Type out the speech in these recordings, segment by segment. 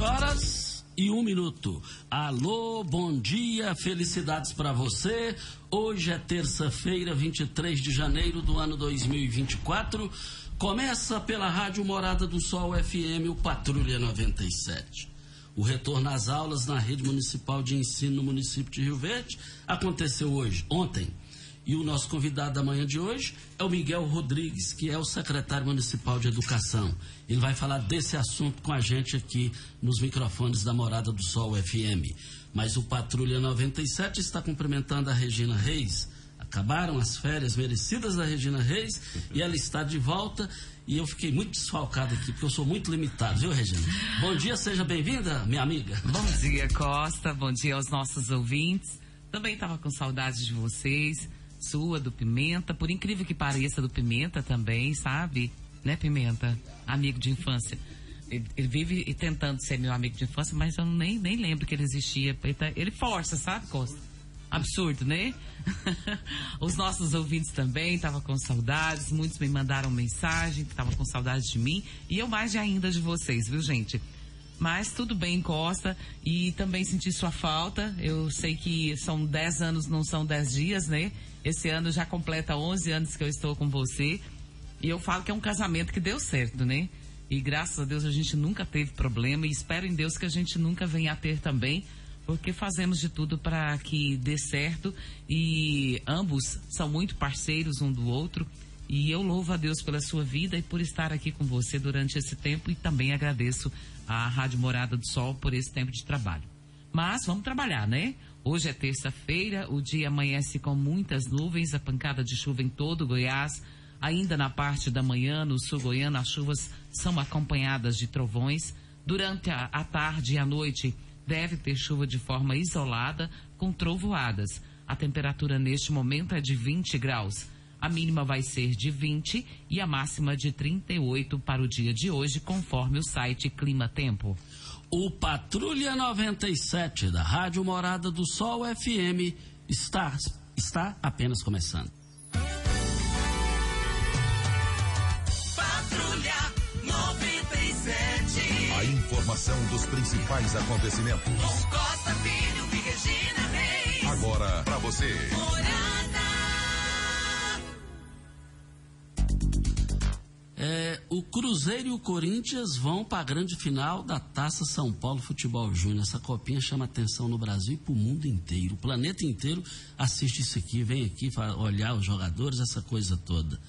Horas e um minuto. Alô, bom dia, felicidades para você. Hoje é terça-feira, 23 de janeiro do ano 2024. Começa pela Rádio Morada do Sol FM, o Patrulha 97. O retorno às aulas na rede municipal de ensino no município de Rio Verde aconteceu hoje, ontem. E o nosso convidado da manhã de hoje é o Miguel Rodrigues, que é o secretário municipal de educação. Ele vai falar desse assunto com a gente aqui nos microfones da Morada do Sol FM. Mas o Patrulha 97 está cumprimentando a Regina Reis. Acabaram as férias merecidas da Regina Reis e ela está de volta. E eu fiquei muito desfalcado aqui, porque eu sou muito limitado, viu, Regina? Bom dia, seja bem-vinda, minha amiga. Bom dia, Costa. Bom dia aos nossos ouvintes. Também estava com saudades de vocês sua, do Pimenta, por incrível que pareça, do Pimenta também, sabe? Né, Pimenta? Amigo de infância. Ele, vive tentando ser meu amigo de infância, mas eu nem, nem lembro que ele existia. Ele, tá, força, sabe, Costa? Absurdo, né? Os nossos ouvintes também estavam com saudades, muitos me mandaram mensagem que estavam com saudades de mim e eu mais de ainda de vocês, viu, gente? Mas tudo bem, Costa. E também senti sua falta. Eu sei que são 10 anos, não são 10 dias, né? Esse ano já completa 11 anos que eu estou com você. E eu falo que é um casamento que deu certo, né? E graças a Deus a gente nunca teve problema. E espero em Deus que a gente nunca venha a ter também. Porque fazemos de tudo para que dê certo. E ambos são muito parceiros um do outro. E eu louvo a Deus pela sua vida e por estar aqui com você durante esse tempo e também agradeço à Rádio Morada do Sol por esse tempo de trabalho. Mas vamos trabalhar, né? Hoje é terça-feira, o dia amanhece com muitas nuvens, a pancada de chuva em todo Goiás. Ainda na parte da manhã, no sul goiano, as chuvas são acompanhadas de trovões. Durante a, a tarde e a noite, deve ter chuva de forma isolada, com trovoadas. A temperatura neste momento é de 20 graus. A mínima vai ser de 20 e a máxima de 38 para o dia de hoje, conforme o site Clima Tempo. O Patrulha 97 da Rádio Morada do Sol FM está, está apenas começando. Patrulha 97. A informação dos principais acontecimentos. Com Costa Filho e Regina Reis. Agora para você. Morada. O Cruzeiro e o Corinthians vão para a grande final da Taça São Paulo Futebol Júnior. Essa copinha chama atenção no Brasil e para o mundo inteiro. O planeta inteiro assiste isso aqui, vem aqui olhar os jogadores, essa coisa toda.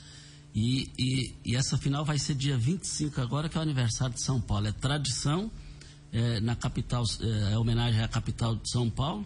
E, e, e, essa final vai ser dia 25 agora, que é o aniversário de São Paulo. É tradição, é, na capital, é, é homenagem à capital de São Paulo.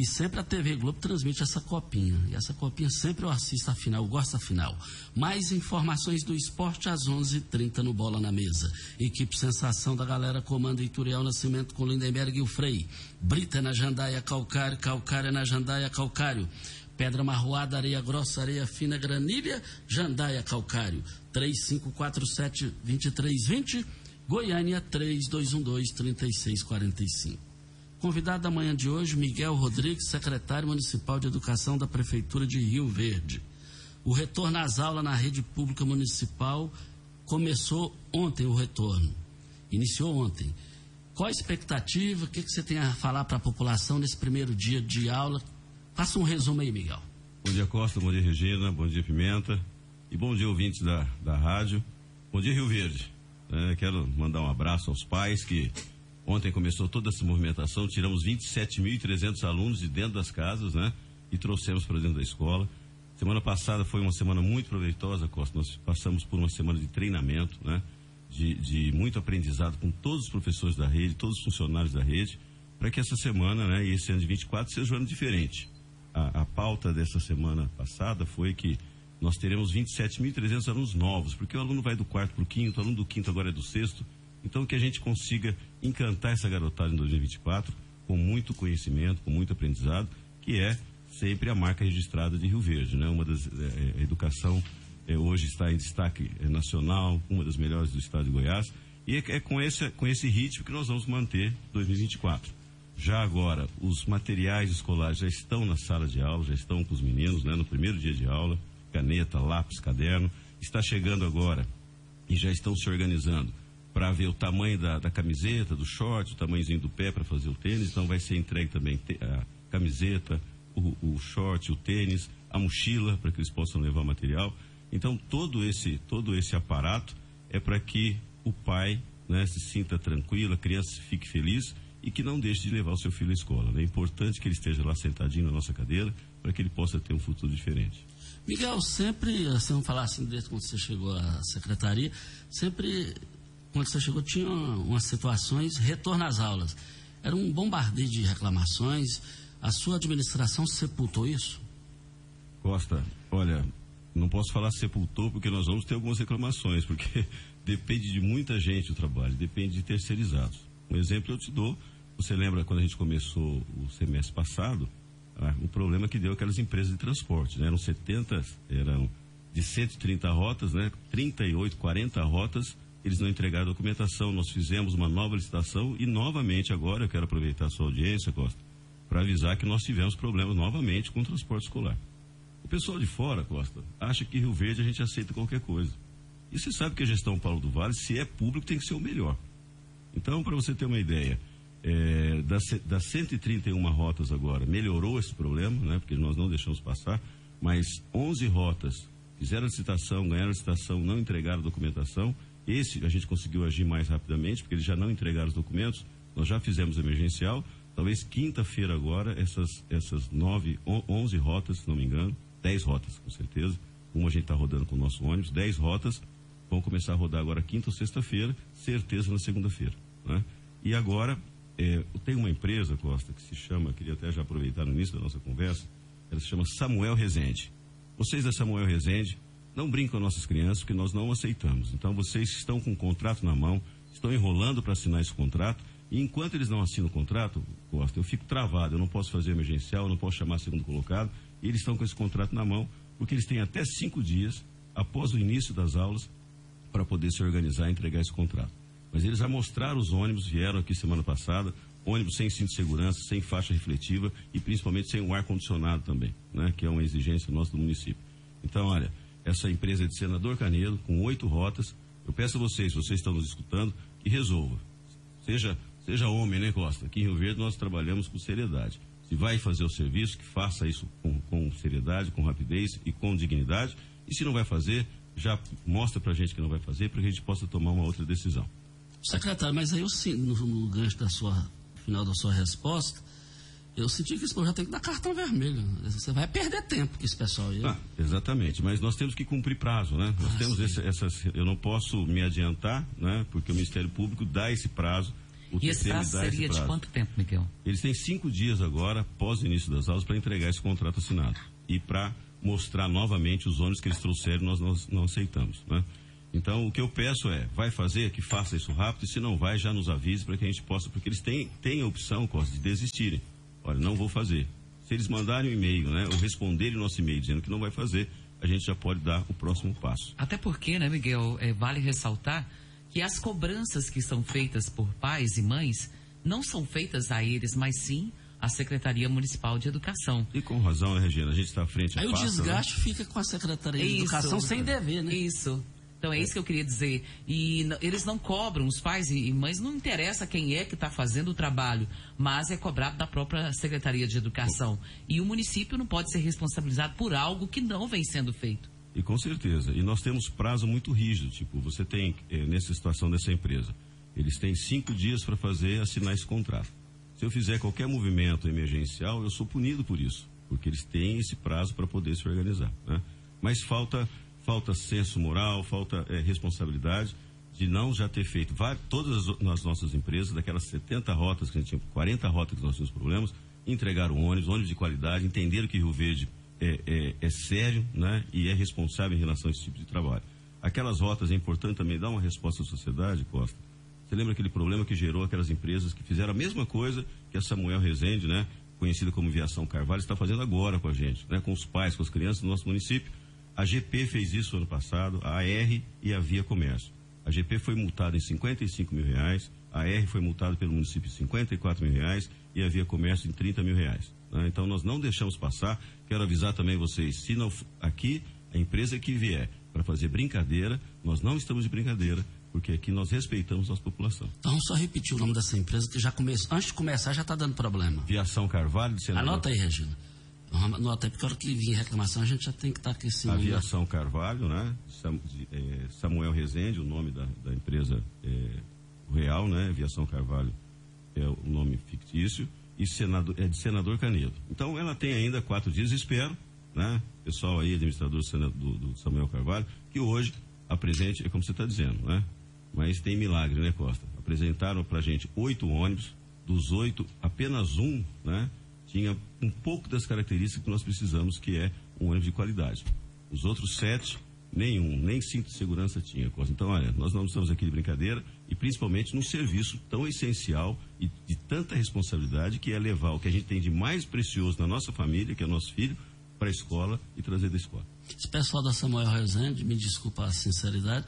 E sempre a TV Globo transmite essa copinha. E essa copinha sempre eu assisto a final, eu gosto da final. Mais informações do esporte às 11:30 h 30 no Bola na Mesa. Equipe Sensação da galera comanda Ituriel Nascimento com Lindenberg e o Frei. Brita na Jandaia Calcário, Calcário na Jandaia Calcário. Pedra marroada, areia grossa, areia fina, granilha, Jandaia Calcário. 3547-2320, Goiânia 3212-3645. Convidado da manhã de hoje, Miguel Rodrigues, secretário municipal de Educação da Prefeitura de Rio Verde. O retorno às aulas na rede pública municipal começou ontem o retorno. Iniciou ontem. Qual a expectativa? O que, que você tem a falar para a população nesse primeiro dia de aula? Faça um resumo aí, Miguel. Bom dia, Costa. Bom dia, Regina. Bom dia, Pimenta. E bom dia, ouvintes da, da rádio. Bom dia, Rio Verde. É, quero mandar um abraço aos pais que Ontem começou toda essa movimentação, tiramos 27.300 alunos de dentro das casas, né? E trouxemos para dentro da escola. Semana passada foi uma semana muito proveitosa, Costa. Nós passamos por uma semana de treinamento, né? De, de muito aprendizado com todos os professores da rede, todos os funcionários da rede, para que essa semana, né? E esse ano de 24 seja um ano diferente. A, a pauta dessa semana passada foi que nós teremos 27.300 alunos novos, porque o aluno vai do quarto para o quinto, o aluno do quinto agora é do sexto. Então que a gente consiga encantar essa garotada em 2024 com muito conhecimento, com muito aprendizado, que é sempre a marca registrada de Rio Verde, né? Uma das é, a educação é, hoje está em destaque é, nacional, uma das melhores do estado de Goiás, e é, é com esse com esse ritmo que nós vamos manter 2024. Já agora, os materiais escolares já estão na sala de aula, já estão com os meninos, né? No primeiro dia de aula, caneta, lápis, caderno. Está chegando agora e já estão se organizando para ver o tamanho da, da, camiseta, do short, o tamanhozinho do pé para fazer o tênis. Então vai ser entregue também a camiseta, o, o short, o tênis, a mochila para que eles possam levar material. Então todo esse todo esse aparato é para que o pai né, se sinta tranquilo, a criança fique feliz e que não deixe de levar o seu filho à escola. Né? É importante que ele esteja lá sentadinho na nossa cadeira para que ele possa ter um futuro diferente. Miguel, sempre, assim, vamos falar assim, desde quando você chegou à secretaria, sempre, quando você chegou, tinha umas situações, retorno às aulas. Era um bombardeio de reclamações. A sua administração sepultou isso? Costa, olha, não posso falar sepultou porque nós vamos ter algumas reclamações, porque depende de muita gente o trabalho, depende de terceirizados. Um exemplo eu te dou, você lembra quando a gente começou o semestre passado, ah, o problema que deu aquelas empresas de transporte, né? Eram 70, eram de 130 rotas, né? 38, 40 rotas, eles não entregaram a documentação. Nós fizemos uma nova licitação e novamente agora eu quero aproveitar a sua audiência, Costa, para avisar que nós tivemos problemas novamente com o transporte escolar. O pessoal de fora, Costa, acha que Rio Verde a gente aceita qualquer coisa. E você sabe que a gestão Paulo do Vale, se é público, tem que ser o melhor. Então, para você ter uma ideia, é, das, das 131 rotas agora, melhorou esse problema, né? Porque nós não deixamos passar, mas 11 rotas fizeram licitação, ganharam licitação, não entregaram documentação. Esse a gente conseguiu agir mais rapidamente, porque eles já não entregaram os documentos. Nós já fizemos emergencial. Talvez quinta-feira agora, essas, essas nove, onze rotas, se não me engano, dez rotas, com certeza. Uma a gente está rodando com o nosso ônibus, dez rotas vão começar a rodar agora quinta ou sexta-feira, certeza na segunda-feira. Né? E agora, é, tem uma empresa, Costa, que se chama, queria até já aproveitar no início da nossa conversa, ela se chama Samuel Rezende. Vocês da Samuel Rezende não brincam com nossas crianças, porque nós não aceitamos. Então, vocês estão com o contrato na mão, estão enrolando para assinar esse contrato, e enquanto eles não assinam o contrato, Costa, eu fico travado, eu não posso fazer emergencial, eu não posso chamar segundo colocado, e eles estão com esse contrato na mão, porque eles têm até cinco dias, após o início das aulas, para poder se organizar e entregar esse contrato. Mas eles já mostraram os ônibus, vieram aqui semana passada, ônibus sem cinto de segurança, sem faixa refletiva e principalmente sem o ar-condicionado também, né? Que é uma exigência nossa do município. Então, olha, essa empresa de Senador Canedo, com oito rotas, eu peço a vocês, vocês estão nos escutando, que resolva. Seja, seja homem, né, Costa? Aqui em Rio Verde nós trabalhamos com seriedade. Se vai fazer o serviço, que faça isso com, com seriedade, com rapidez e com dignidade. E se não vai fazer, já mostra pra gente que não vai fazer, para que a gente possa tomar uma outra decisão. Secretário, mas aí eu no, no gancho da sua final da sua resposta, eu senti que esse projeto tem que dar cartão vermelho. Você vai perder tempo com esse pessoal aí. Ah, exatamente, mas nós temos que cumprir prazo, né? Nós ah, temos esse, essas. Eu não posso me adiantar, né? Porque o Ministério Público dá esse prazo. O e esse prazo seria prazo. de quanto tempo, Miguel? Eles têm cinco dias agora, após o início das aulas, para entregar esse contrato assinado. E para mostrar novamente os ônibus que eles trouxeram, nós, nós não aceitamos, né? Então, o que eu peço é, vai fazer, que faça isso rápido, e se não vai, já nos avise para que a gente possa, porque eles têm, têm a opção, Costa, de desistirem. Olha, não vou fazer. Se eles mandarem um e-mail, né, ou responderem o nosso e-mail dizendo que não vai fazer, a gente já pode dar o próximo passo. Até porque, né, Miguel, é, vale ressaltar que as cobranças que são feitas por pais e mães não são feitas a eles, mas sim à Secretaria Municipal de Educação. E com razão, né, Regina? A gente está à frente Aí o né? desgaste né? fica com a Secretaria de Educação sem dever, né? Isso. Então é isso que eu queria dizer. E eles não cobram, os pais e mães, não interessa quem é que está fazendo o trabalho, mas é cobrado da própria Secretaria de Educação. E o município não pode ser responsabilizado por algo que não vem sendo feito. E com certeza. E nós temos prazo muito rígido. Tipo, você tem, eh, nessa situação dessa empresa, eles têm cinco dias para fazer, assinar esse contrato. Se eu fizer qualquer movimento emergencial, eu sou punido por isso, porque eles têm esse prazo para poder se organizar. Né? Mas falta falta senso moral, falta é, responsabilidade de não já ter feito todas as, as, nossas empresas, daquelas 70 rotas que a gente tinha, 40 rotas que nós tínhamos problemas, entregaram ônibus, ônibus de qualidade, entenderam que Rio Verde é, é, é, sério né, e é responsável em relação a esse tipo de trabalho. Aquelas rotas, é importante também dar uma resposta à sociedade, Costa. Você lembra aquele problema que gerou aquelas empresas que fizeram a mesma coisa que a Samuel Rezende, né? Conhecida como Viação Carvalho, está fazendo agora com a gente, né? Com os pais, com as crianças do nosso município. A GP fez isso ano passado, a AR e a Via Comércio. A GP foi multada em 55 mil reais, a AR foi multada pelo município em 54 mil reais e a Via Comércio em 30 mil reais. Né? Então nós não deixamos passar. Quero avisar também vocês, se não aqui a empresa que vier para fazer brincadeira, nós não estamos de brincadeira, porque aqui nós respeitamos a nossa população. Então, só repetir o nome dessa empresa, que já começou, antes de começar já está dando problema. Viação Carvalho, de senador. Anota aí, Regina. Anota aí, porque a hora que vir reclamação, a gente já tem que estar tá aqui sim. Aviação Carvalho, né? É, Samuel Rezende, o nome da, da empresa é, real, né? Aviação Carvalho é o nome fictício, e senador, é de senador Canedo. Então, ela tem ainda quatro dias, espero, né? Pessoal aí, administrador do, do Samuel Carvalho, que hoje apresente, é como você está dizendo, né? Mas tem milagre, né, Costa? Apresentaram para gente oito ônibus, dos oito, apenas um, né? Tinha um pouco das características que nós precisamos, que é um ônibus de qualidade. Os outros sete, nenhum, nem cinto de segurança tinha, Costa. Então, olha, nós não estamos aqui de brincadeira e principalmente num serviço tão essencial e de tanta responsabilidade que é levar o que a gente tem de mais precioso na nossa família, que é o nosso filho, para a escola e trazer da escola. Esse pessoal da Samuel Rezende, me desculpa a sinceridade,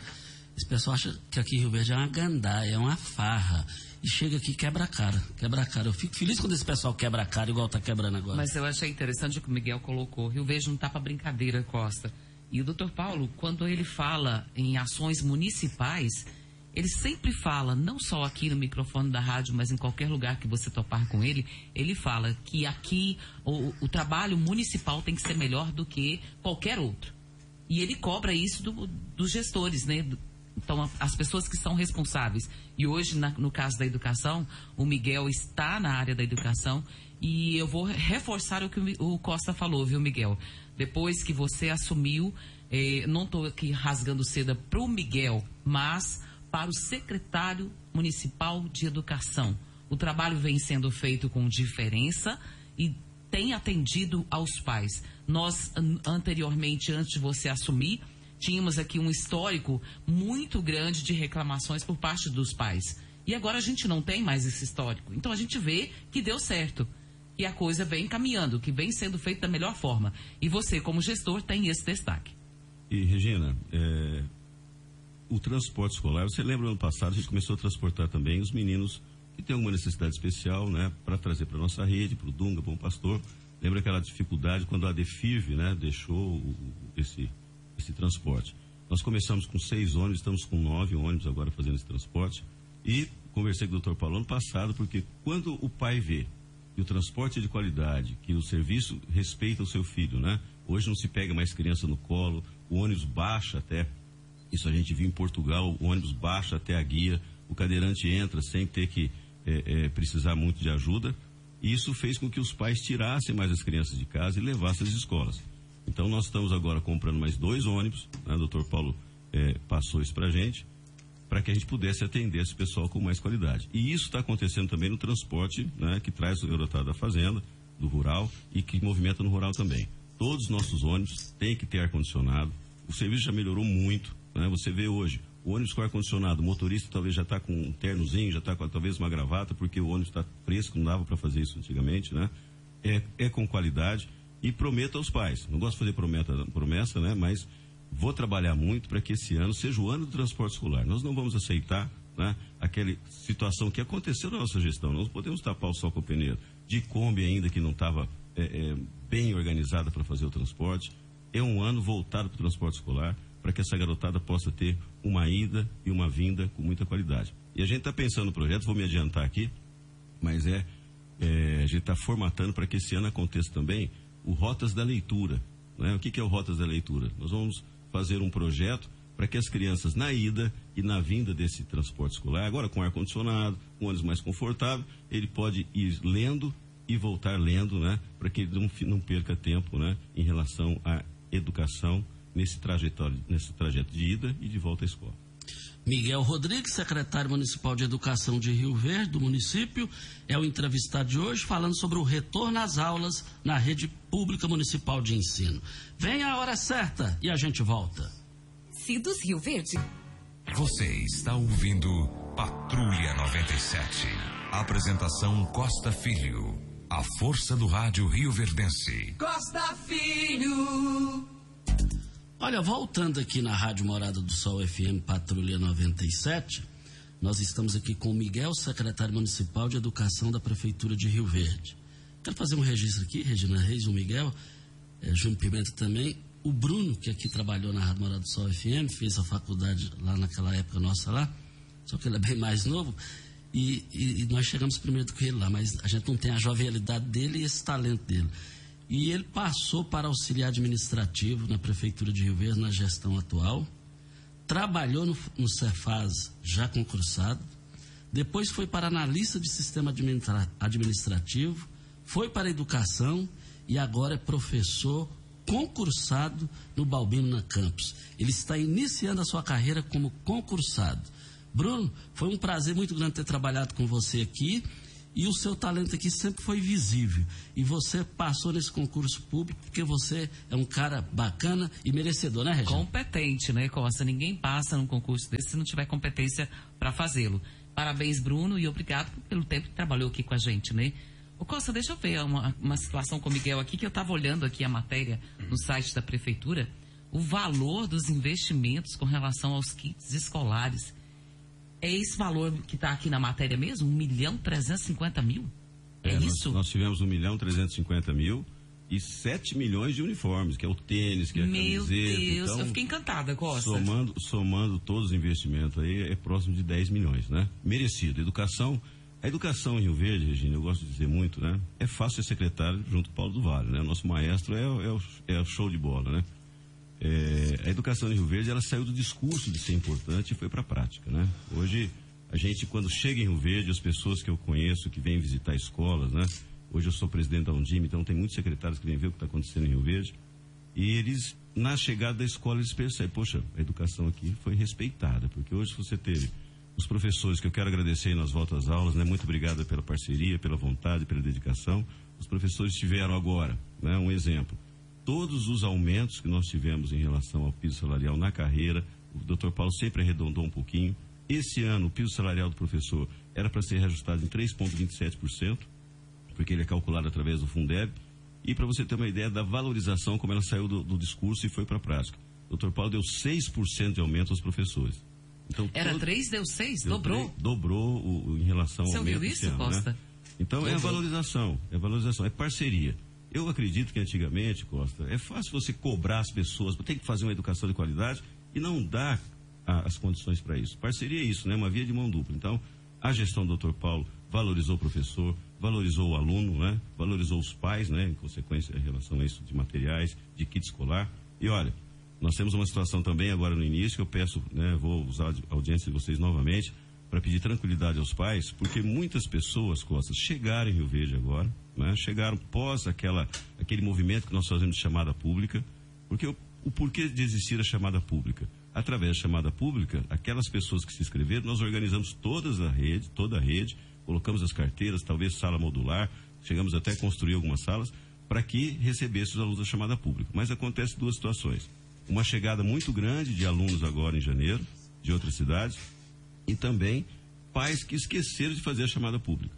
esse pessoal acha que aqui em Rio Verde é uma gandaia, é uma farra. E chega aqui quebra a cara, quebra a cara. Eu fico feliz quando esse pessoal quebra a cara, igual está quebrando agora. Mas eu achei interessante o que o Miguel colocou. Rio Verde não está para brincadeira, Costa. E o doutor Paulo, quando ele fala em ações municipais, ele sempre fala, não só aqui no microfone da rádio, mas em qualquer lugar que você topar com ele, ele fala que aqui o, o trabalho municipal tem que ser melhor do que qualquer outro. E ele cobra isso do, dos gestores, né? Então, as pessoas que são responsáveis. E hoje, na, no caso da educação, o Miguel está na área da educação. E eu vou reforçar o que o, Costa falou, viu, Miguel? Depois que você assumiu, eh, não estou aqui rasgando seda para o Miguel, mas para o secretário municipal de educação. O trabalho vem sendo feito com diferença e tem atendido aos pais. Nós, anteriormente, antes de você assumir, tínhamos aqui um histórico muito grande de reclamações por parte dos pais. E agora a gente não tem mais esse histórico. Então a gente vê que deu certo. Que a coisa vem caminhando, que vem sendo feita da melhor forma. E você, como gestor, tem esse destaque. E, Regina, é, o transporte escolar, você lembra no ano passado a gente começou a transportar também os meninos que têm alguma necessidade especial, né, para trazer para nossa rede, para o Dunga, o Pastor. Lembra aquela dificuldade quando a Defirve, né, deixou esse, esse transporte. Nós começamos com seis ônibus, estamos com nove ônibus agora fazendo esse transporte. E conversei com o doutor Paulo ano passado, porque quando o pai vê que o transporte é de qualidade, que o serviço respeita o seu filho, né? Hoje não se pega mais criança no colo, o ônibus baixa até isso a gente viu em Portugal, o ônibus baixa até a guia, o cadeirante entra sem ter que é, é, precisar muito de ajuda. E isso fez com que os pais tirassem mais as crianças de casa e levassem às escolas. Então nós estamos agora comprando mais dois ônibus, né? doutor Paulo é, passou isso para a gente, para que a gente pudesse atender esse pessoal com mais qualidade. E isso está acontecendo também no transporte, né? que traz o Eurotado da fazenda, do rural e que movimenta no rural também. Todos os nossos ônibus têm que ter ar-condicionado. O serviço já melhorou muito. Né? Você vê hoje, o ônibus com ar-condicionado, o motorista talvez já está com um ternozinho, já está com talvez uma gravata, porque o ônibus está fresco, não dava para fazer isso antigamente, né? É, é com qualidade e prometo aos pais. Não gosto de fazer prometa, promessa, né? Mas vou trabalhar muito para que esse ano seja o ano do transporte escolar. Nós não vamos aceitar né, aquela situação que aconteceu na nossa gestão. Nós podemos tapar o sol com o pneu. De Kombi ainda que não estava é, é, bem organizada para fazer o transporte. É um ano voltado para o transporte escolar para que essa garotada possa ter uma ida e uma vinda com muita qualidade. E a gente está pensando no projeto, vou me adiantar aqui, mas é, é a gente está formatando para que esse ano aconteça também o Rotas da Leitura. Né? O que, que é o Rotas da Leitura? Nós vamos fazer um projeto para que as crianças na ida e na vinda desse transporte escolar, agora com ar-condicionado, com ônibus mais confortável, ele pode ir lendo e voltar lendo, né? Para que ele não, não perca tempo, né? Em relação à educação nesse trajetório, nesse trajeto de ida e de volta à escola. Miguel Rodrigues, secretário municipal de Educação de Rio Verde, do município, é o entrevistado de hoje, falando sobre o retorno às aulas na rede pública municipal de ensino. Vem a hora certa e a gente volta. Cidos Rio Verde. Você está ouvindo Patrulha 97. Apresentação Costa Filho. A força do rádio Rio Verdense. Costa Filho. Olha, voltando aqui na Rádio Morada do Sol FM Patrulha 97, nós estamos aqui com o Miguel, secretário municipal de Educação da Prefeitura de Rio Verde. Quero fazer um registro aqui, Regina Reis, o Miguel, é, Júnior Pimenta também, o Bruno, que aqui trabalhou na Rádio Morada do Sol FM, fez a faculdade lá naquela época nossa lá, só que ele é bem mais novo, e, e, e nós chegamos primeiro do que ele lá, mas a gente não tem a jovialidade dele e esse talento dele. E ele passou para auxiliar administrativo na Prefeitura de Rio Verde, na gestão atual, trabalhou no, no Cefaz já concursado, depois foi para analista de sistema administra, administrativo, foi para educação e agora é professor concursado no Balbino na Campus. Ele está iniciando a sua carreira como concursado. Bruno, foi um prazer muito grande ter trabalhado com você aqui e o seu talento aqui sempre foi visível. E você passou nesse concurso público porque você é um cara bacana e merecedor, né, Regina? Competente, né, Costa? Ninguém passa num concurso desse se não tiver competência para fazê-lo. Parabéns, Bruno, e obrigado pelo tempo que trabalhou aqui com a gente, né? Ô Costa, deixa eu ver uma, uma situação com o Miguel aqui, que eu estava olhando aqui a matéria no site da prefeitura. O valor dos investimentos com relação aos kits escolares. É esse valor que está aqui na matéria mesmo? 1 milhão 350 mil? É, nós- isso? Nós, tivemos 1 milhão 350 mil e 7 milhões de uniformes, que é o tênis, que é a Meu camiseta. Deus, então, eu fiquei encantada, Costa. Somando, somando todos os investimentos aí, é próximo de 10 milhões, né? Merecido. Educação, a educação em Rio Verde, Regina, eu gosto de dizer muito, né? É fácil ser secretário junto com o Paulo do Vale, né? Nosso maestro é, é, o, é o show de bola, né? É, a educação em Rio Verde, ela saiu do discurso de ser importante e foi para a prática, né? Hoje, a gente, quando chega em Rio Verde, as pessoas que eu conheço, que vêm visitar escolas, né? Hoje eu sou presidente da Undime, então tem muitos secretários que vêm ver o que está acontecendo em Rio Verde. E eles, na chegada da escola, eles percebem, poxa, a educação aqui foi respeitada, porque hoje você teve os professores, que eu quero agradecer nas voltas às aulas, né? Muito obrigado pela parceria, pela vontade, pela dedicação. Os professores tiveram agora, né? Um exemplo. Todos os aumentos que nós tivemos em relação ao piso salarial na carreira, o doutor Paulo sempre arredondou um pouquinho. Esse ano, o piso salarial do professor era para ser reajustado em 3,27%, porque ele é calculado através do Fundeb. E para você ter uma ideia da valorização, como ela saiu do, do discurso e foi para a prática. O doutor Paulo deu 6% de aumento aos professores. Então, Era todo- três, deu seis? deu Dobrou? três- dobrou o, o- em relação Você ao ouviu aumento isso, esse ano, né? Costa? Então é a Dobrou. valorização, é valorização, é parceria. Eu acredito que antigamente, Costa, é fácil você cobrar as pessoas, tem que fazer uma educação de qualidade e não dar a- as condições para isso. Parceria é isso, né? Uma via de mão dupla. Então, a gestão do Dr. Paulo valorizou o professor, valorizou o aluno, né? Valorizou os pais, né? Em consequência, em relação a isso de materiais, de kit escolar. E olha, nós temos uma situação também agora no início, eu peço, né? Vou usar a audiência de vocês novamente para pedir tranquilidade aos pais, porque muitas pessoas, Costas, chegaram em Rio Verde agora, né? chegaram pós aquela, aquele movimento que nós fazemos de chamada pública, porque o, o porquê de existir a chamada pública? Através da chamada pública, aquelas pessoas que se inscreveram, nós organizamos todas a rede, toda a rede, colocamos as carteiras, talvez sala modular, chegamos até a construir algumas salas, para que recebesse os alunos da chamada pública. Mas acontece duas situações. Uma chegada muito grande de alunos agora em janeiro, de outras cidades, e também pais que esqueceram de fazer a chamada pública.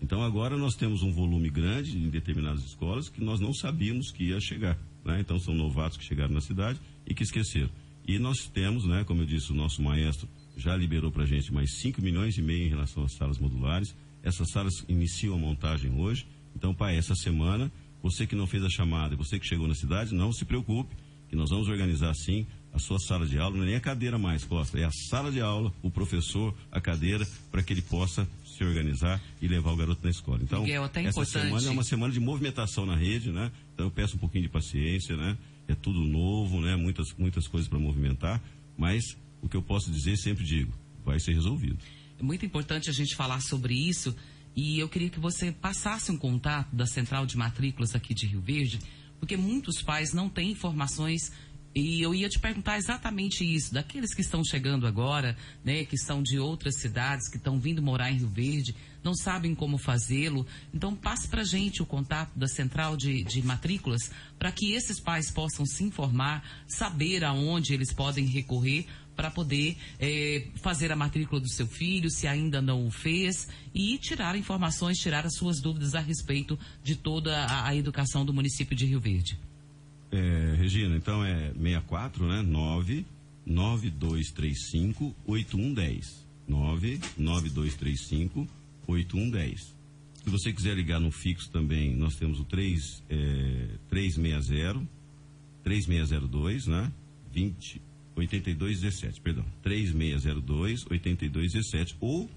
Então agora nós temos um volume grande em determinadas escolas que nós não sabíamos que ia chegar. né? Então são novatos que chegaram na cidade e que esqueceram. E nós temos, né, como eu disse, o nosso maestro já liberou para a gente mais 5 milhões e meio em relação às salas modulares. Essas salas iniciam a montagem hoje. Então, pai, essa semana, você que não fez a chamada você que chegou na cidade, não se preocupe, nós vamos organizar sim a sua sala de aula, não é nem a cadeira mais, Costa, é a sala de aula, o professor, a cadeira, para que ele possa se organizar e levar o garoto na escola. Então, Miguel, essa importante- semana é uma semana de movimentação na rede, né? Então eu peço um pouquinho de paciência, né? É tudo novo, né? Muitas, muitas coisas para movimentar, mas o que eu posso dizer, sempre digo, vai ser resolvido. É muito importante a gente falar sobre isso e eu queria que você passasse um contato da central de matrículas aqui de Rio Verde, porque muitos pais não têm informações e eu ia te perguntar exatamente isso, daqueles que estão chegando agora, né, que são de outras cidades, que estão vindo morar em Rio Verde, não sabem como fazê-lo. Então passe para gente o contato da central de, de matrículas para que esses pais possam se informar, saber aonde eles podem recorrer para poder é, fazer a matrícula do seu filho, se ainda não o fez, e tirar informações, tirar as suas dúvidas a respeito de toda a, a educação do município de Rio Verde. É, Regina, então é 64, né? 9 9235 8110. 9 9235 8110. Se você quiser ligar no fixo também, nós temos o 3, é, 360 3602, né? 20 8217, perdão. 3602 8217 ou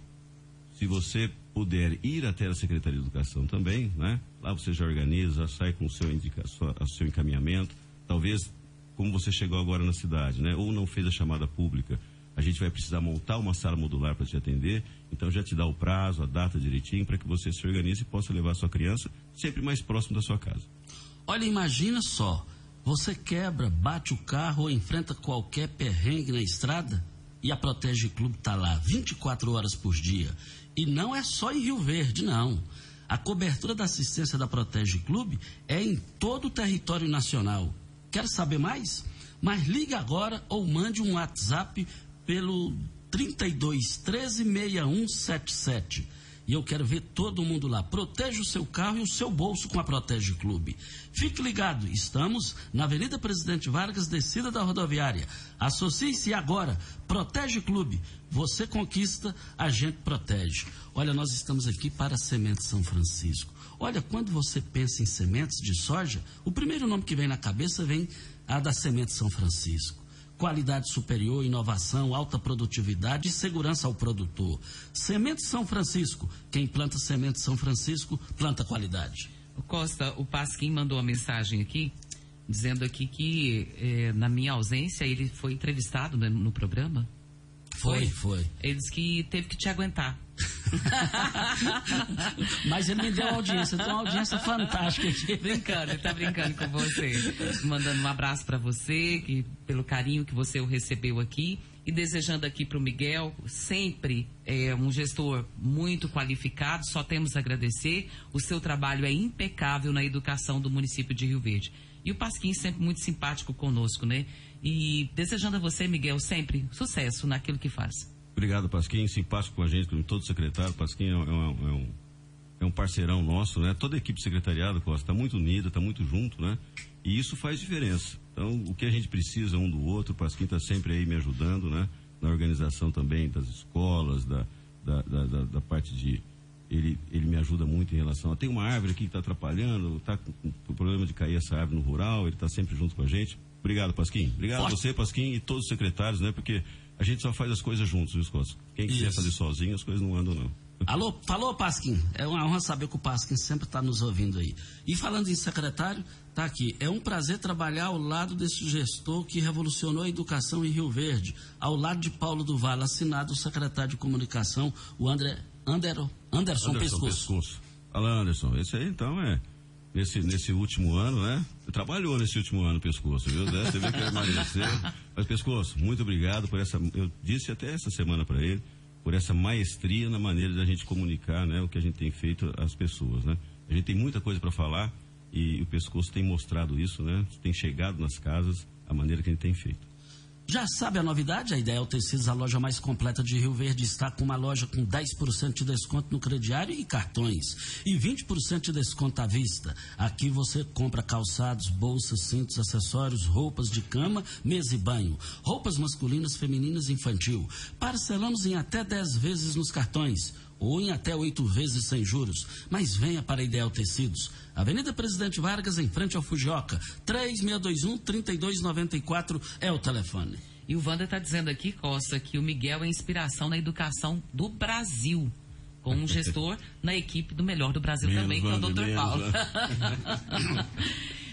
se você puder ir até a Secretaria de Educação também, né? Lá você já organiza, sai com o seu indicação, o seu encaminhamento. Talvez como você chegou agora na cidade, né? Ou não fez a chamada pública, a gente vai precisar montar uma sala modular para te atender. Então já te dá o prazo, a data direitinho para que você se organize e possa levar a sua criança sempre mais próximo da sua casa. Olha, imagina só, você quebra, bate o carro ou enfrenta qualquer perrengue na estrada e a Protege Clube está lá 24 horas por dia. E não é só em Rio Verde, não. A cobertura da assistência da Protege Clube é em todo o território nacional. Quer saber mais? Mas ligue agora ou mande um WhatsApp pelo 32 13 6177. E eu quero ver todo mundo lá. Proteja o seu carro e o seu bolso com a Protege Clube. Fique ligado, estamos na Avenida Presidente Vargas, descida da rodoviária. Associe-se agora. Protege Clube. Você conquista, a gente protege. Olha, nós estamos aqui para a Semente São Francisco. Olha, quando você pensa em sementes de soja, o primeiro nome que vem na cabeça vem a da Semente São Francisco qualidade superior, inovação, alta produtividade e segurança ao produtor. Semente São Francisco. Quem planta semente São Francisco, planta qualidade. O Costa, o Pasquim mandou uma mensagem aqui, dizendo aqui que eh, na minha ausência ele foi entrevistado no, no programa. Foi, foi. Ele disse que teve que te aguentar. Mas ele me deu audiência, tem uma audiência fantástica. Brincando, ele tá brincando com você. Mandando um abraço para você, que, pelo carinho que você o recebeu aqui. E desejando aqui para o Miguel, sempre é, um gestor muito qualificado, só temos a agradecer. O seu trabalho é impecável na educação do município de Rio Verde. E o Pasquim sempre muito simpático conosco, né? E desejando a você, Miguel, sempre sucesso naquilo que faz. Obrigado, Pasquim, simpático com a gente, com todo secretário. Pasquim é, um, é um, é um parceirão nosso, né? Toda a equipe secretariado, Costa, está muito unida, está muito junto, né? E isso faz diferença. Então, o que a gente precisa um do outro, o Pasquim está sempre aí me ajudando, né? Na organização também das escolas, da, da, da, da, da parte de. Ele, ele me ajuda muito em relação a. Tem uma árvore aqui que está atrapalhando, está com, com problema de cair essa árvore no rural, ele está sempre junto com a gente. Obrigado, Pasquim. Obrigado Forte. a você, Pasquim, e todos os secretários, né? Porque a gente só faz as coisas juntos, viu? Quem quiser Isso. fazer sozinho, as coisas não andam, não. Alô, falou, Pasquim. É uma honra saber que o Pasquim sempre está nos ouvindo aí. E falando em secretário, tá aqui. É um prazer trabalhar ao lado desse gestor que revolucionou a educação em Rio Verde, ao lado de Paulo Duval, assinado o secretário de comunicação, o André, Anderson, Anderson, Anderson Pescoço. Pescoço. Fala, Anderson. Esse aí, então, é nesse, nesse último ano, né? Trabalhou nesse último ano, Pescoço, viu? Né? Você vê que ele emagreceu. Mas, Pescoço, muito obrigado por essa. Eu disse até essa semana para ele, por essa maestria na maneira da gente comunicar, né? O que a gente tem feito às pessoas, né? A gente tem muita coisa para falar e o Pescoço tem mostrado isso, né? Tem chegado nas casas a maneira que ele tem feito. Já sabe a novidade? A Ideal Tecidos, a loja mais completa de Rio Verde, está com uma loja com 10% de desconto no crediário e cartões e 20% de desconto à vista. Aqui você compra calçados, bolsas, cintos, acessórios, roupas de cama, mesa e banho, roupas masculinas, femininas e infantil. Parcelamos em até 10 vezes nos cartões ou em até oito vezes sem juros. Mas venha para Ideal Tecidos. Avenida Presidente Vargas, em frente ao Fujioka. 3621-3294 é o telefone. E o Wander está dizendo aqui, Costa, que o Miguel é inspiração na educação do Brasil. Com um gestor na equipe do melhor do Brasil menos também, que é o Dr. Paulo.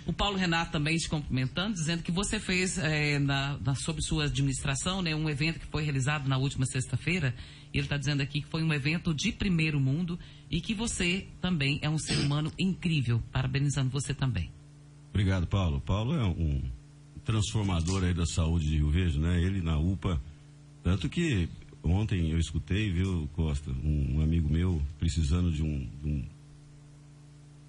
O Paulo Renato também te cumprimentando, dizendo que você fez é, na, na, sob sua administração né, um evento que foi realizado na última sexta-feira. Ele está dizendo aqui que foi um evento de primeiro mundo e que você também é um ser humano incrível. Parabenizando você também. Obrigado, Paulo. Paulo é um transformador aí da saúde de Rio Verde, né? Ele na UPA. Tanto que ontem eu escutei, viu, Costa, um, um amigo meu precisando de um, de um,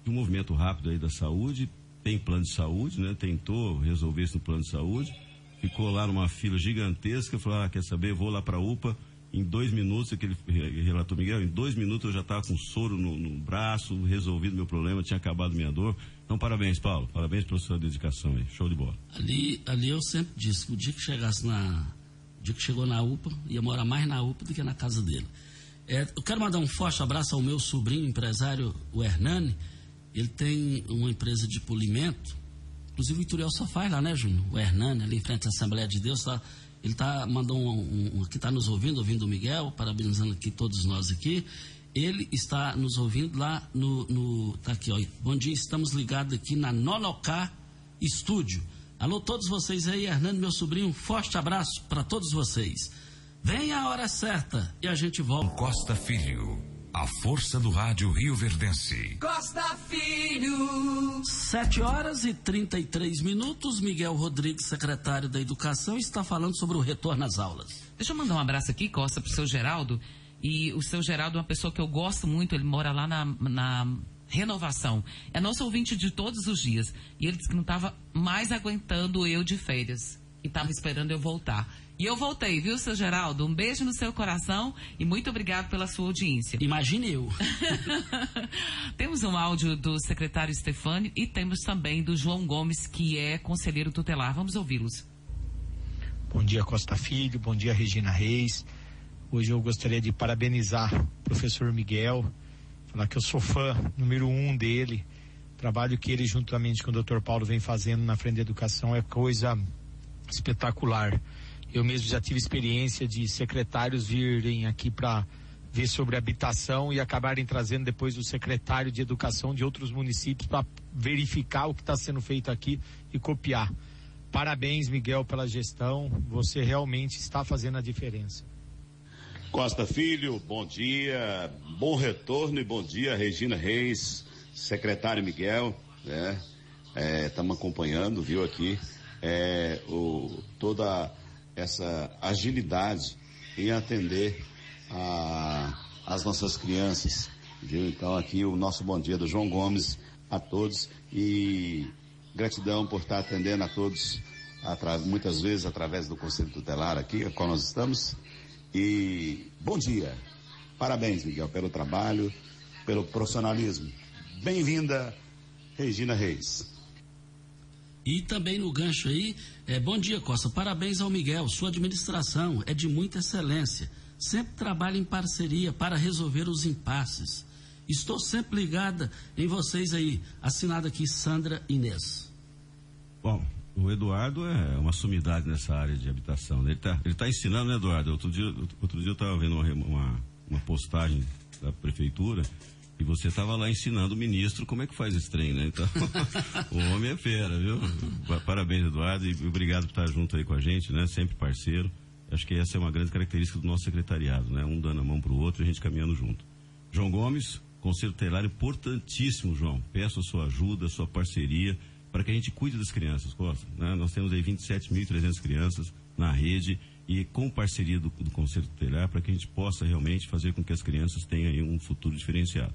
de um movimento rápido aí da saúde tem plano de saúde, né? Tentou resolver isso no plano de saúde, ficou lá numa fila gigantesca, falou, ah, quer saber, vou lá para a UPA, em dois minutos, aquele relatou Miguel, em dois minutos eu já estava com soro no, no, braço, resolvido meu problema, tinha acabado minha dor. Então, parabéns, Paulo. Parabéns pela sua dedicação aí. Show de bola. Ali, ali eu sempre disse que o dia que chegasse na. O dia que chegou na UPA, ia morar mais na UPA do que na casa dele. É, eu quero mandar um forte abraço ao meu sobrinho, empresário, o Hernani. Ele tem uma empresa de polimento. Inclusive o Ituriel só faz lá, né, Júnior? O Hernani, ali em frente à Assembleia de Deus, tá, ele tá, mandou um, um, que está nos ouvindo, ouvindo o Miguel, parabenizando aqui todos nós aqui. Ele está nos ouvindo lá no. no tá aqui, ó. Bom dia, estamos ligados aqui na Nonocá Estúdio. Alô, todos vocês aí, Hernando, meu sobrinho, um forte abraço para todos vocês. Vem a hora certa e a gente volta. Costa Filho, a força do rádio Rio Verdense. Costa Filho. Sete horas e 33 minutos. Miguel Rodrigues, secretário da Educação, está falando sobre o retorno às aulas. Deixa eu mandar um abraço aqui, Costa, para o seu Geraldo. E o seu Geraldo é uma pessoa que eu gosto muito, ele mora lá na, na renovação. É nosso ouvinte de todos os dias. E ele disse que não estava mais aguentando eu de férias. E estava esperando eu voltar. E eu voltei, viu, seu Geraldo? Um beijo no seu coração e muito obrigado pela sua audiência. Imagine eu. temos um áudio do secretário Stefânio e temos também do João Gomes, que é conselheiro tutelar. Vamos ouvi-los. Bom dia, Costa Filho. Bom dia, Regina Reis. Hoje eu gostaria de parabenizar o professor Miguel, falar que eu sou fã número um dele. O trabalho que ele, juntamente com o Dr. Paulo, vem fazendo na frente da educação é coisa espetacular. Eu mesmo já tive experiência de secretários virem aqui para ver sobre habitação e acabarem trazendo depois o secretário de educação de outros municípios para verificar o que está sendo feito aqui e copiar. Parabéns, Miguel, pela gestão. Você realmente está fazendo a diferença. Costa Filho, bom dia, bom retorno e bom dia, Regina Reis, secretário Miguel, né? Estamos é, acompanhando, viu aqui, é, o, toda essa agilidade em atender a, as nossas crianças. Viu? Então aqui o nosso bom dia do João Gomes a todos e gratidão por estar atendendo a todos, muitas vezes através do Conselho Tutelar aqui, a qual nós estamos. E bom dia. Parabéns, Miguel, pelo trabalho, pelo profissionalismo. Bem-vinda, Regina Reis. E também no gancho aí, é, bom dia, Costa. Parabéns ao Miguel. Sua administração é de muita excelência. Sempre trabalha em parceria para resolver os impasses. Estou sempre ligada em vocês aí. Assinado aqui, Sandra Inês. Bom, o Eduardo é uma sumidade nessa área de habitação. Né? Ele está ele tá ensinando, né, Eduardo? Outro dia, outro dia eu estava vendo uma, uma, uma postagem da prefeitura e você estava lá ensinando o ministro como é que faz esse trem, né? Então, o homem é fera, viu? Parabéns, Eduardo, e obrigado por estar junto aí com a gente, né? Sempre parceiro. Acho que essa é uma grande característica do nosso secretariado, né? Um dando a mão para o outro e a gente caminhando junto. João Gomes, Conselho Tutelar, importantíssimo, João. Peço a sua ajuda, a sua parceria, para que a gente cuide das crianças, Costa. Né? Nós temos aí 27.300 crianças na rede e com parceria do, do Conselho Tutelar, para que a gente possa realmente fazer com que as crianças tenham um futuro diferenciado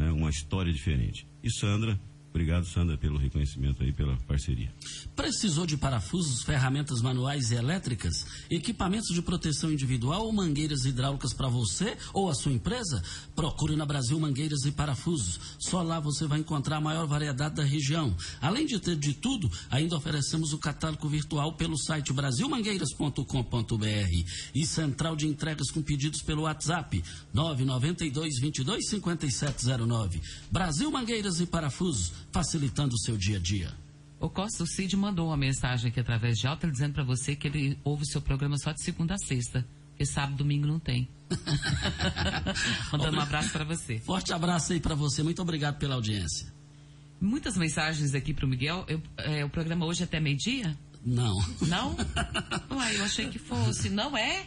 né, uma história diferente. E Sandra, Obrigado, Sandra, pelo reconhecimento aí, pela parceria. Precisou de parafusos, ferramentas manuais e elétricas, equipamentos de proteção individual ou mangueiras hidráulicas para você ou a sua empresa? Procure na Brasil Mangueiras e Parafusos. Só lá você vai encontrar a maior variedade da região. Além de ter de tudo, ainda oferecemos o catálogo virtual pelo site brasilmangueiras.com.br e central de entregas com pedidos pelo WhatsApp 992 22 5709. Brasil Mangueiras e Parafusos facilitando o seu dia a dia. O Costa, o Cid mandou uma mensagem aqui através de alta dizendo para você que ele ouve o seu programa só de segunda a sexta. Porque sábado domingo não tem. Mandando um abraço para você. Forte abraço aí para você. Muito obrigado pela audiência. Muitas mensagens aqui para o Miguel. Eu, é, o programa hoje é até meio-dia? Não. Não? Uai, eu achei que fosse. Não é?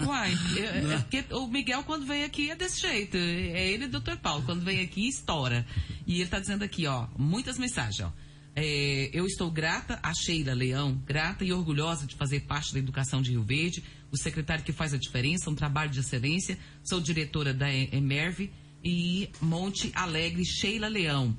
Uai, é, é porque o Miguel, quando vem aqui, é desse jeito. É ele e o doutor Paulo. Quando vem aqui, estoura. E ele está dizendo aqui, ó, muitas mensagens, ó. É, eu estou grata a Sheila Leão, grata e orgulhosa de fazer parte da educação de Rio Verde, o secretário que faz a diferença, um trabalho de excelência. Sou diretora da Emerve e Monte Alegre, Sheila Leão.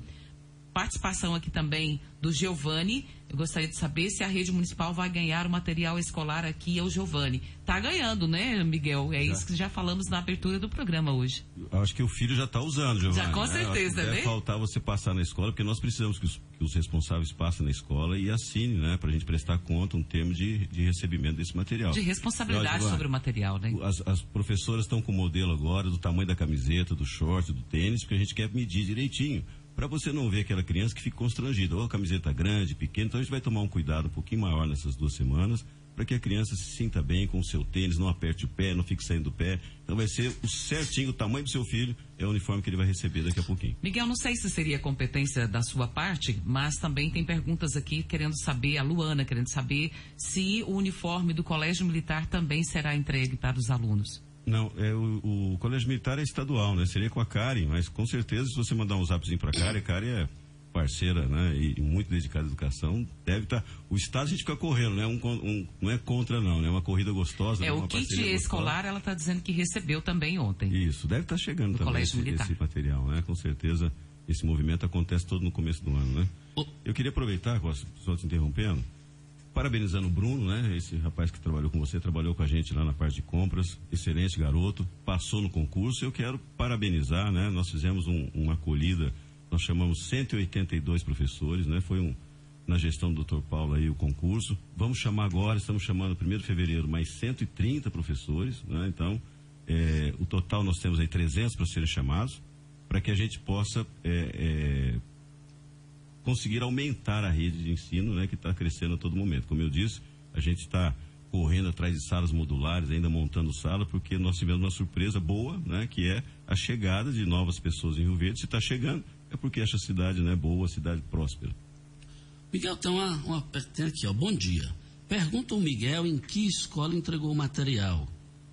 Participação aqui também do Giovanni. Eu gostaria de saber se a rede municipal vai ganhar o material escolar aqui ao Giovanni. Tá ganhando, né, Miguel? É já. isso que já falamos na abertura do programa hoje. Acho que o filho já está usando, Giovanni. Já com né? certeza, né? faltar você passar na escola, porque nós precisamos que os, que os responsáveis passem na escola e assinem, né, para a gente prestar conta um termo de, de recebimento desse material. De responsabilidade sobre o material, né? As, as professoras estão com o modelo agora do tamanho da camiseta, do short, do tênis, porque a gente quer medir direitinho para você não ver aquela criança que fica constrangida, ou a camiseta grande, pequena. Então a gente vai tomar um cuidado um pouquinho maior nessas duas semanas, para que a criança se sinta bem com o seu tênis, não aperte o pé, não fique saindo do pé. Então vai ser o certinho, o tamanho do seu filho, é o uniforme que ele vai receber daqui a pouquinho. Miguel, não sei se seria competência da sua parte, mas também tem perguntas aqui querendo saber, a Luana querendo saber se o uniforme do Colégio Militar também será entregue para os alunos. Não, é, o, o, colégio militar é estadual, né? Seria com a Karen, mas com certeza se você mandar um zapzinho para a Karen, a Karen é parceira, né? E, muito dedicada à educação, deve estar. Tá, o Estado a gente fica correndo, né? Um, um, não é contra, não, né? É uma corrida gostosa. É, né? o kit escolar, ela está dizendo que recebeu também ontem. Isso, deve estar tá chegando também colégio esse, esse, material, né? Com certeza esse movimento acontece todo no começo do ano, né? Eu queria aproveitar, só te interrompendo, parabenizando o Bruno, né? Esse rapaz que trabalhou com você, trabalhou com a gente lá na parte de compras, excelente garoto, passou no concurso. Eu quero parabenizar, né? Nós fizemos um, uma acolhida, nós chamamos 182 professores, né? Foi um na gestão do Dr. Paulo aí o concurso. Vamos chamar agora, estamos chamando 1 de fevereiro mais 130 professores, né? Então, é, o total nós temos aí 300 para serem chamados, para que a gente possa é, é, conseguir aumentar a rede de ensino, né, que está crescendo a todo momento. Como eu disse, a gente está correndo atrás de salas modulares, ainda montando sala, porque nós tivemos uma surpresa boa, né, que é a chegada de novas pessoas em Rio Verde. Se está chegando, é porque essa cidade né, boa, cidade próspera. Miguel, tem uma, uma tem aqui, ó, bom dia. Pergunta o Miguel em que escola entregou o material.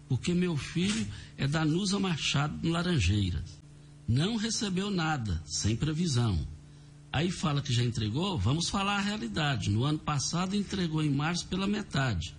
Porque meu filho é da Nusa Machado, no Laranjeiras. Não recebeu nada, sem previsão. Aí fala que já entregou, vamos falar a realidade. No ano passado entregou em março pela metade.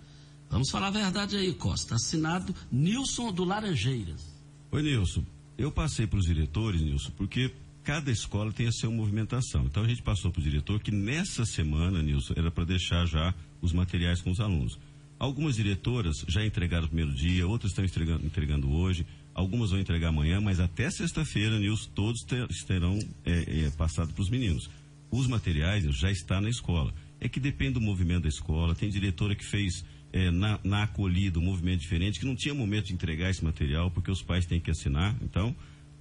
Vamos falar a verdade aí, Costa. Assinado Nilson do Laranjeiras. Oi, Nilson. Eu passei para os diretores, Nilson, porque cada escola tem a sua movimentação. Então a gente passou para o diretor que nessa semana, Nilson, era para deixar já os materiais com os alunos. Algumas diretoras já entregaram no primeiro dia, outras estão entregando, entregando hoje. Algumas vão entregar amanhã, mas até sexta-feira, Nilson, todos ter, terão é, é, passado para os meninos. Os materiais já estão na escola. É que depende do movimento da escola. Tem diretora que fez é, na, na acolhida um movimento diferente, que não tinha momento de entregar esse material, porque os pais têm que assinar. Então,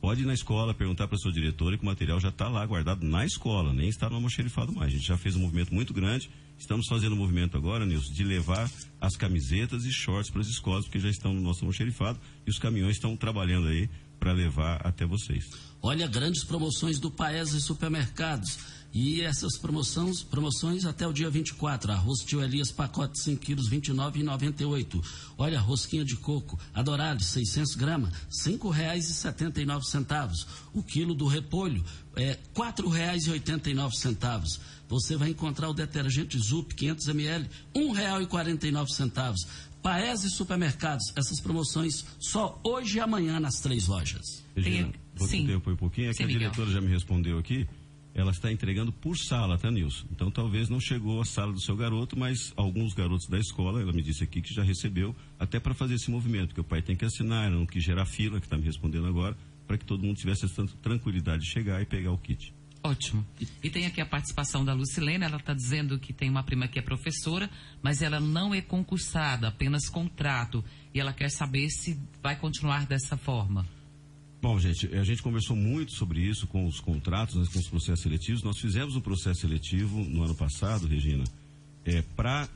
pode ir na escola, perguntar para sua diretora que o material já está lá guardado na escola, nem está no almoxerifado mais. A gente já fez um movimento muito grande. Estamos fazendo um movimento agora, Nilson, de levar as camisetas e shorts para as escolas, porque já estão no nosso almoxerifado e os caminhões estão trabalhando aí para levar até vocês. Olha, grandes promoções do Paes e supermercados. E essas promoções, promoções até o dia 24. Arroz Tio Elias, pacote 5 quilos, R$ 29,98. Olha, rosquinha de coco, adorado, 600 gramas, R$ 5,79. O quilo do repolho é R$ 4,89. Você vai encontrar o detergente Zup 500 ml, R$ 1,49. Paese Supermercados, essas promoções só hoje e amanhã nas três lojas. Regina, vou Sim. um pouquinho, é que Sim, a diretora já me respondeu aqui ela está entregando por sala, tá, Nilson? Então talvez não chegou a sala do seu garoto, mas alguns garotos da escola, ela me disse aqui que já recebeu, até para fazer esse movimento, que o pai tem que assinar, não que gerar fila, que está me respondendo agora, para que todo mundo tivesse essa tranquilidade de chegar e pegar o kit. Ótimo. E tem aqui a participação da Lucilena, ela está dizendo que tem uma prima que é professora, mas ela não é concursada, apenas contrato. E ela quer saber se vai continuar dessa forma. Bom, gente, a gente conversou muito sobre isso com os contratos, né, com os processos seletivos. Nós fizemos um processo seletivo no ano passado, Regina, é, para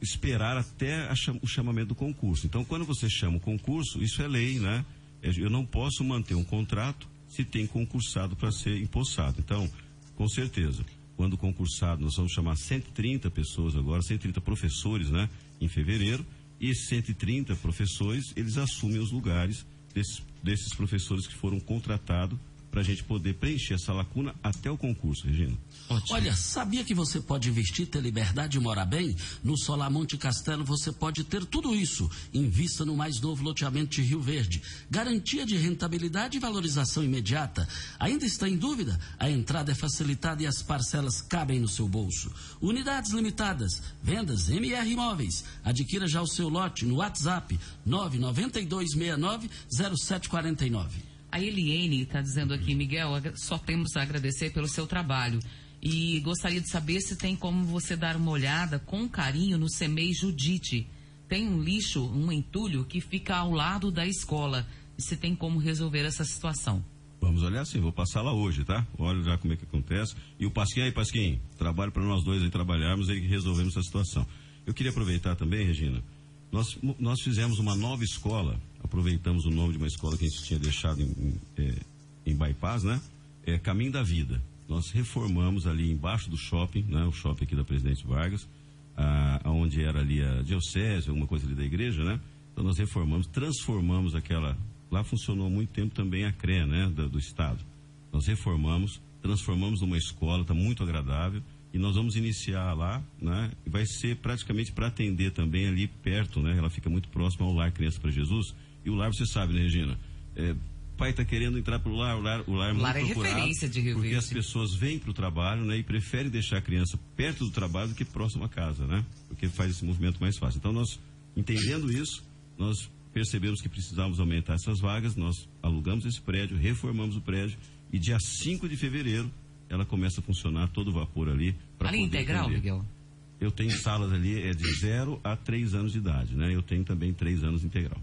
esperar até cham o chamamento do concurso. Então, quando você chama o concurso, isso é lei, né? É, eu não posso manter um contrato se tem concursado para ser empossado. Então, com certeza, quando concursado, nós vamos chamar 130 pessoas agora, 130 professores, né? Em fevereiro, e esses 130 professores, eles assumem os lugares desses, desses professores que foram contratados para a gente poder preencher essa lacuna até o concurso, Regina. Ótimo. Olha, sabia que você pode investir, ter liberdade e morar bem? No Solar Monte Castelo você pode ter tudo isso. Invista no mais novo loteamento de Rio Verde. Garantia de rentabilidade e valorização imediata. Ainda está em dúvida? A entrada é facilitada e as parcelas cabem no seu bolso. Unidades limitadas. Vendas MR Imóveis. Adquira já o seu lote no WhatsApp 992690749. A Eliene está dizendo aqui, Miguel, só temos a agradecer pelo seu trabalho. E gostaria de saber se tem como você dar uma olhada com carinho no CEMEI Judite. Tem um lixo, um entulho que fica ao lado da escola. E se tem como resolver essa situação. Vamos olhar sim, vou passar lá hoje, tá? Olha já como é que acontece. E o Pasquim aí, Pasquim, trabalho para nós dois aí trabalharmos e resolvemos essa situação. Eu queria aproveitar também, Regina, nós, nós fizemos uma nova escola, aproveitamos o nome de uma escola que a gente tinha deixado em, em, é, em Bypass, né? É Caminho da Vida nós reformamos ali embaixo do shopping, né, o shopping aqui da Presidente Vargas, a, onde era ali a diocese, alguma coisa ali da igreja, né? Então nós reformamos, transformamos aquela. Lá funcionou há muito tempo também a CRE, né, do, do Estado. Nós reformamos, transformamos numa escola, está muito agradável e nós vamos iniciar lá, né? Vai ser praticamente para atender também ali perto, né? Ela fica muito próxima ao Lar Criança para Jesus. E o lar, você sabe, né, Regina? É, pai está querendo entrar para o lar, o lar, o lar é muito lar é referência de Rio Porque Verde. as pessoas vêm para o trabalho, né, e preferem deixar a criança perto do trabalho do que próximo à casa, né? Porque faz esse movimento mais fácil. Então nós, entendendo isso, nós percebemos que precisávamos aumentar essas vagas, nós alugamos esse prédio, reformamos o prédio e dia 5 de fevereiro ela começa a funcionar todo vapor ali. Ali integral, atender. Miguel? Eu tenho salas ali é de 0 a 3 anos de idade, né? Eu tenho também 3 anos integral.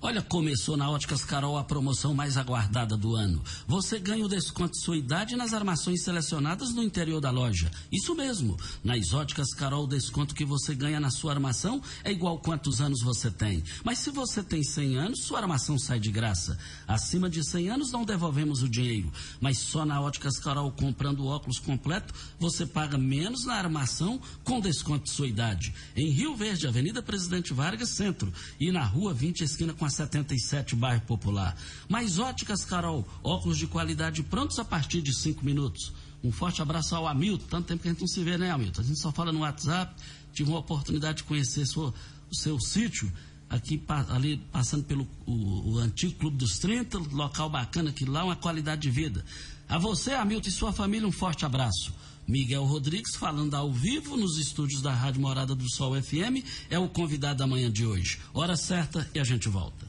Olha, começou na Óticas Carol a promoção mais aguardada do ano. Você ganha o desconto de sua idade nas armações selecionadas no interior da loja. Isso mesmo. Nas Óticas Carol, o desconto que você ganha na sua armação é igual quantos anos você tem. Mas se você tem 100 anos, sua armação sai de graça. Acima de 100 anos, não devolvemos o dinheiro. Mas só na Óticas Carol, comprando o óculos completo, você paga menos na armação com desconto de sua idade. Em Rio Verde, Avenida Presidente Vargas, Centro. E na Rua 20, esquina com a 77, bairro Popular. Mais óticas, Carol. Óculos de qualidade prontos a partir de cinco minutos. Um forte abraço ao Hamilton. Tanto tempo que a gente não se vê, né, Hamilton? A gente só fala no WhatsApp. Tive uma oportunidade de conhecer o seu sítio aqui ali passando pelo o, o, antigo Clube dos 30, local bacana aqui lá, uma qualidade de vida. A você, Hamilton, e sua família, um forte abraço. Miguel Rodrigues, falando ao vivo nos estúdios da Rádio Morada do Sol FM, é o convidado da manhã de hoje. Hora certa e a gente volta.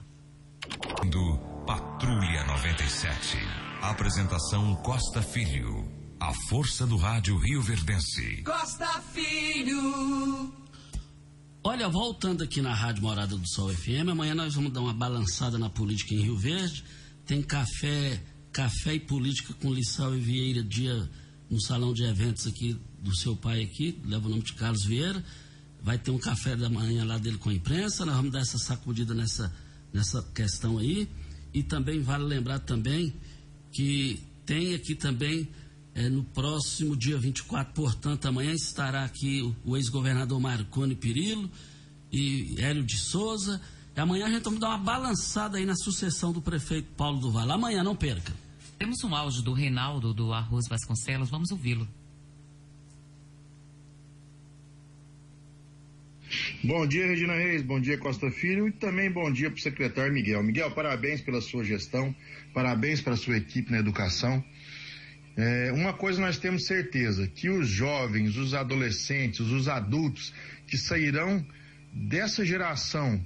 Do Patrulha 97. Apresentação Costa Filho. A força do rádio Rio Verdense. Costa Filho. Olha, voltando aqui na Rádio Morada do Sol FM, amanhã nós vamos dar uma balançada na política em Rio Verde. Tem café, café e política com Lissau e Vieira, dia no salão de eventos aqui do seu pai aqui, leva o nome de Carlos Vieira. Vai ter um café da manhã lá dele com a imprensa, nós vamos dar essa sacudida nessa, nessa questão aí. E também vale lembrar também que tem aqui também é, no próximo dia 24, portanto, amanhã estará aqui o, o ex-governador Marconi Pirillo e Hélio de Souza. E amanhã a gente vai dar uma balançada aí na sucessão do prefeito Paulo do Vale. Amanhã, não perca. Temos um áudio do Reinaldo do Arroz Vasconcelos, vamos ouvi-lo. Bom dia, Regina Reis, bom dia, Costa Filho, e também bom dia para o secretário Miguel. Miguel, parabéns pela sua gestão, parabéns para a sua equipe na educação. É, uma coisa nós temos certeza, que os jovens, os adolescentes, os adultos que sairão dessa geração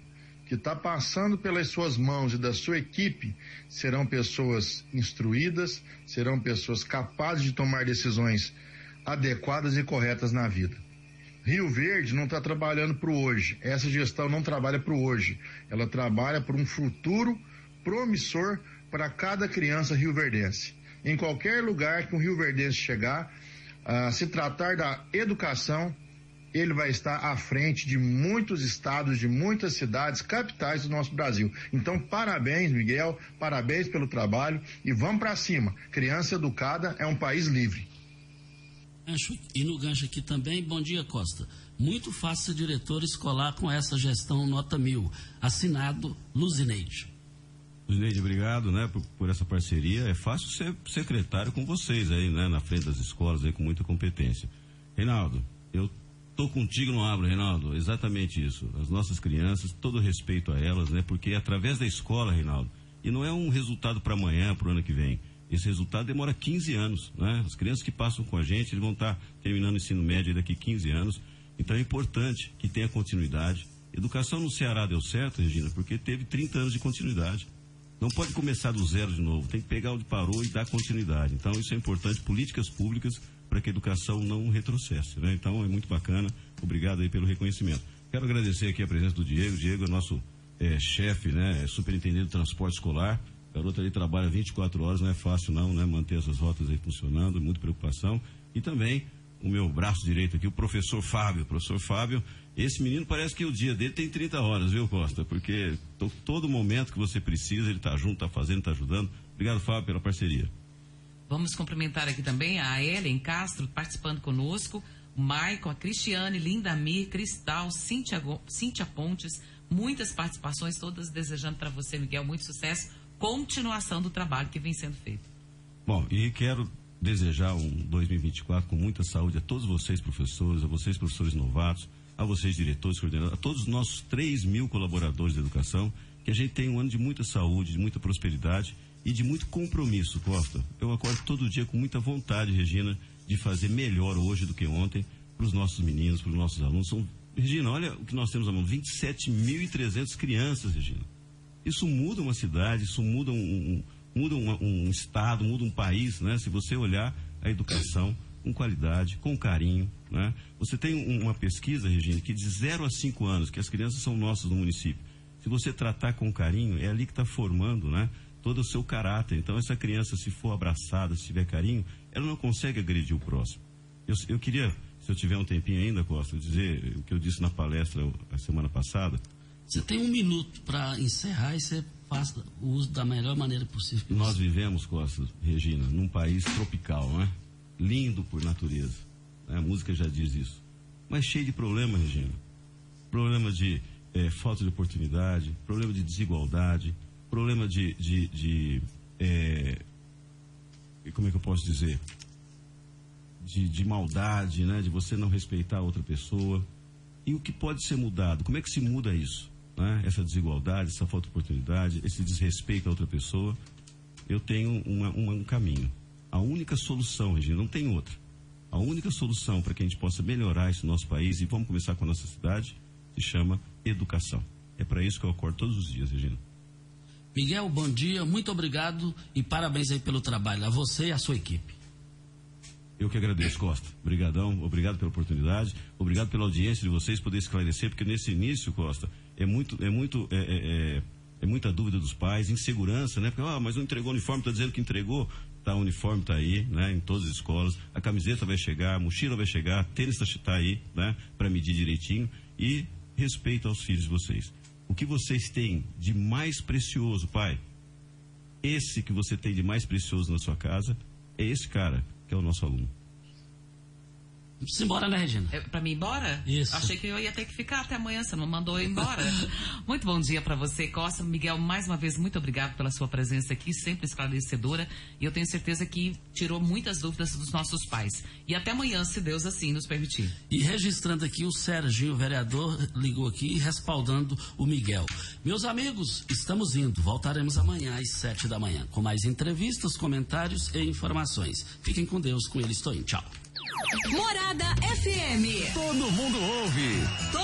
que está passando pelas suas mãos e da sua equipe serão pessoas instruídas, serão pessoas capazes de tomar decisões adequadas e corretas na vida. Rio Verde não está trabalhando para o hoje. Essa gestão não trabalha para o hoje. Ela trabalha para um futuro promissor para cada criança rioverdense. Em qualquer lugar que um rioverdense chegar, a se tratar da educação, ele vai estar à frente de muitos estados, de muitas cidades, capitais do nosso Brasil. Então, parabéns, Miguel, parabéns pelo trabalho e vamos para cima. Criança educada é um país livre. E no gancho aqui também, bom dia, Costa. Muito fácil ser diretor escolar com essa gestão nota mil. Assinado Luzineide. Neide, obrigado, né, por, por, essa parceria. É fácil ser secretário com vocês aí, né, na frente das escolas aí com muita competência. Reinaldo, eu tô contigo no abro, Reinaldo. Exatamente isso. As nossas crianças, todo respeito a elas, né, porque é através da escola, Reinaldo, e não é um resultado para amanhã, para o ano que vem. Esse resultado demora 15 anos, né? As crianças que passam com a gente, eles vão estar tá terminando o ensino médio daqui 15 anos. Então é importante que tenha continuidade. Educação no Ceará deu certo, Regina, porque teve 30 anos de continuidade. Não pode começar do zero de novo, tem que pegar onde parou e dar continuidade. Então, isso é importante, políticas públicas para que a educação não retrocesse. Né? Então, é muito bacana. Obrigado aí pelo reconhecimento. Quero agradecer aqui a presença do Diego. Diego é nosso é, chefe, né? É superintendente do transporte escolar. O garoto ali trabalha 24 horas, não é fácil não, né? Manter essas rotas aí funcionando, muita preocupação. E também o meu braço direito aqui, o professor Fábio. Professor Fábio esse menino parece que o dia dele tem 30 horas, viu, Costa? Porque todo momento que você precisa, ele está junto, está fazendo, está ajudando. Obrigado, Fábio, pela parceria. Vamos cumprimentar aqui também a Ellen Castro, participando conosco, o Maicon, a Cristiane, Linda Mir, Cristal, Cíntia, Cíntia Pontes, muitas participações, todas desejando para você, Miguel, muito sucesso, continuação do trabalho que vem sendo feito. Bom, e quero desejar um 2024 com muita saúde a todos vocês, professores, a vocês, professores novatos, a vocês, diretores, coordenadores, a todos os nossos 3 mil colaboradores de educação, que a gente tenha um ano de muita saúde, de muita prosperidade e de muito compromisso, Costa. Eu acordo todo dia com muita vontade, Regina, de fazer melhor hoje do que ontem para os nossos meninos, para os nossos alunos. São, Regina, olha o que nós temos na mão: 27.300 crianças, Regina. Isso muda uma cidade, isso muda um, um muda um, um estado, muda um país, né? Se você olhar a educação com qualidade, com carinho. Né? Você tem um, uma pesquisa, Regina, que de 0 a 5 anos, que as crianças são nossas no município. Se você tratar com carinho, é ali que está formando né, todo o seu caráter. Então, essa criança, se for abraçada, se tiver carinho, ela não consegue agredir o próximo. Eu, eu queria, se eu tiver um tempinho ainda, Costa, dizer o que eu disse na palestra a semana passada. Você tem um minuto para encerrar e você faz o uso da melhor maneira possível. Nós vivemos, Costa, Regina, num país tropical, não é? lindo por natureza. Né? A música já diz isso. Mas cheio de problemas, Regina. Problema de é, falta de oportunidade, problema de desigualdade, problema de. de, de é, como é que eu posso dizer? De, de maldade, né? de você não respeitar a outra pessoa. E o que pode ser mudado? Como é que se muda isso? Né? Essa desigualdade, essa falta de oportunidade, esse desrespeito a outra pessoa. Eu tenho uma, uma, um caminho a única solução, Regina, não tem outra. A única solução para que a gente possa melhorar esse nosso país, e vamos começar com a nossa cidade, se chama educação. É para isso que eu acordo todos os dias, Regina. Miguel, bom dia, muito obrigado e parabéns aí pelo trabalho, a você e a sua equipe. Eu que agradeço, Costa. Obrigadão, obrigado pela oportunidade, obrigado pela audiência de vocês poder esclarecer, porque nesse início, Costa, é muito, é muito, é, é, é, é muita dúvida dos pais, insegurança, né? Porque, ah, mas não entregou o uniforme, está dizendo que entregou. Tá, o uniforme está aí, né, em todas as escolas. A camiseta vai chegar, a mochila vai chegar, tênis está tá aí, né, para medir direitinho. E respeito aos filhos de vocês. O que vocês têm de mais precioso, pai? Esse que você tem de mais precioso na sua casa é esse cara que é o nosso aluno. Vamos embora, né, Regina? É, pra mim ir embora? Isso. Achei que eu ia ter que ficar até amanhã, você não mandou eu ir embora. muito bom dia para você, Costa. Miguel, mais uma vez, muito obrigado pela sua presença aqui, sempre esclarecedora. E eu tenho certeza que tirou muitas dúvidas dos nossos pais. E até amanhã, se Deus assim nos permitir. E registrando aqui, o Serginho, o vereador, ligou aqui respaldando o Miguel. Meus amigos, estamos indo. Voltaremos amanhã às sete da manhã, com mais entrevistas, comentários e informações. Fiquem com Deus, com ele estou indo. Tchau. Morada FM. Todo mundo ouve. Todo